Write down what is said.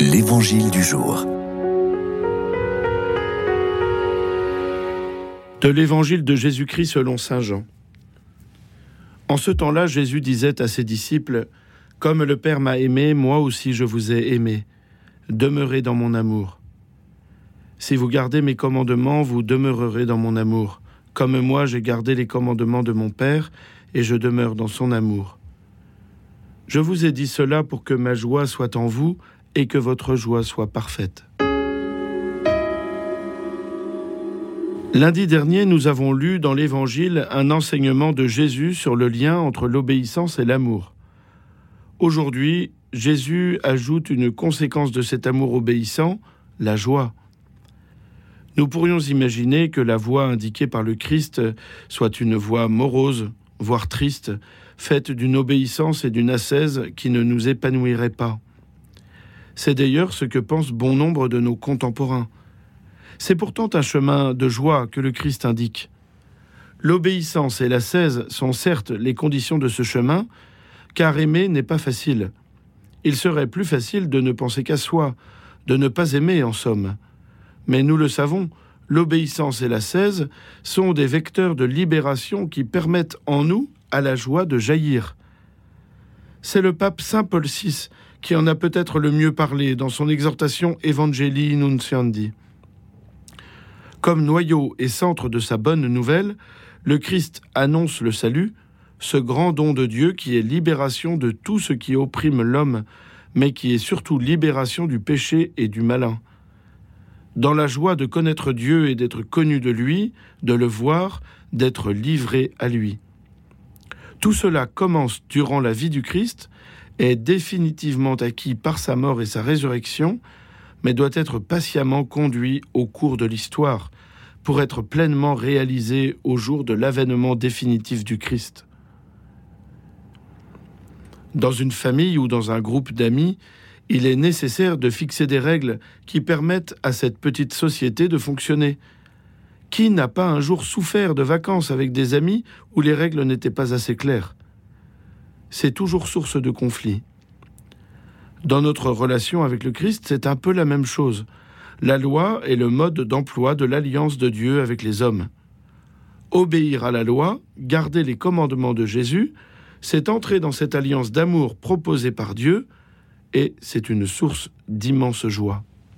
L'Évangile du jour. De l'Évangile de Jésus-Christ selon Saint Jean. En ce temps-là, Jésus disait à ses disciples, Comme le Père m'a aimé, moi aussi je vous ai aimé. Demeurez dans mon amour. Si vous gardez mes commandements, vous demeurerez dans mon amour. Comme moi j'ai gardé les commandements de mon Père, et je demeure dans son amour. Je vous ai dit cela pour que ma joie soit en vous et que votre joie soit parfaite. Lundi dernier, nous avons lu dans l'Évangile un enseignement de Jésus sur le lien entre l'obéissance et l'amour. Aujourd'hui, Jésus ajoute une conséquence de cet amour obéissant, la joie. Nous pourrions imaginer que la voix indiquée par le Christ soit une voix morose, voire triste, faite d'une obéissance et d'une ascèse qui ne nous épanouirait pas. C'est d'ailleurs ce que pensent bon nombre de nos contemporains. C'est pourtant un chemin de joie que le Christ indique. L'obéissance et l'ascèse sont certes les conditions de ce chemin, car aimer n'est pas facile. Il serait plus facile de ne penser qu'à soi, de ne pas aimer en somme. Mais nous le savons, l'obéissance et l'ascèse sont des vecteurs de libération qui permettent en nous à la joie de jaillir. C'est le pape Saint Paul VI qui en a peut-être le mieux parlé dans son exhortation Evangelii Nunciandi. Comme noyau et centre de sa bonne nouvelle, le Christ annonce le salut, ce grand don de Dieu qui est libération de tout ce qui opprime l'homme, mais qui est surtout libération du péché et du malin. Dans la joie de connaître Dieu et d'être connu de lui, de le voir, d'être livré à lui. Tout cela commence durant la vie du Christ, est définitivement acquis par sa mort et sa résurrection, mais doit être patiemment conduit au cours de l'histoire pour être pleinement réalisé au jour de l'avènement définitif du Christ. Dans une famille ou dans un groupe d'amis, il est nécessaire de fixer des règles qui permettent à cette petite société de fonctionner. Qui n'a pas un jour souffert de vacances avec des amis où les règles n'étaient pas assez claires? C'est toujours source de conflit. Dans notre relation avec le Christ, c'est un peu la même chose. La loi est le mode d'emploi de l'alliance de Dieu avec les hommes. Obéir à la loi, garder les commandements de Jésus, c'est entrer dans cette alliance d'amour proposée par Dieu, et c'est une source d'immense joie.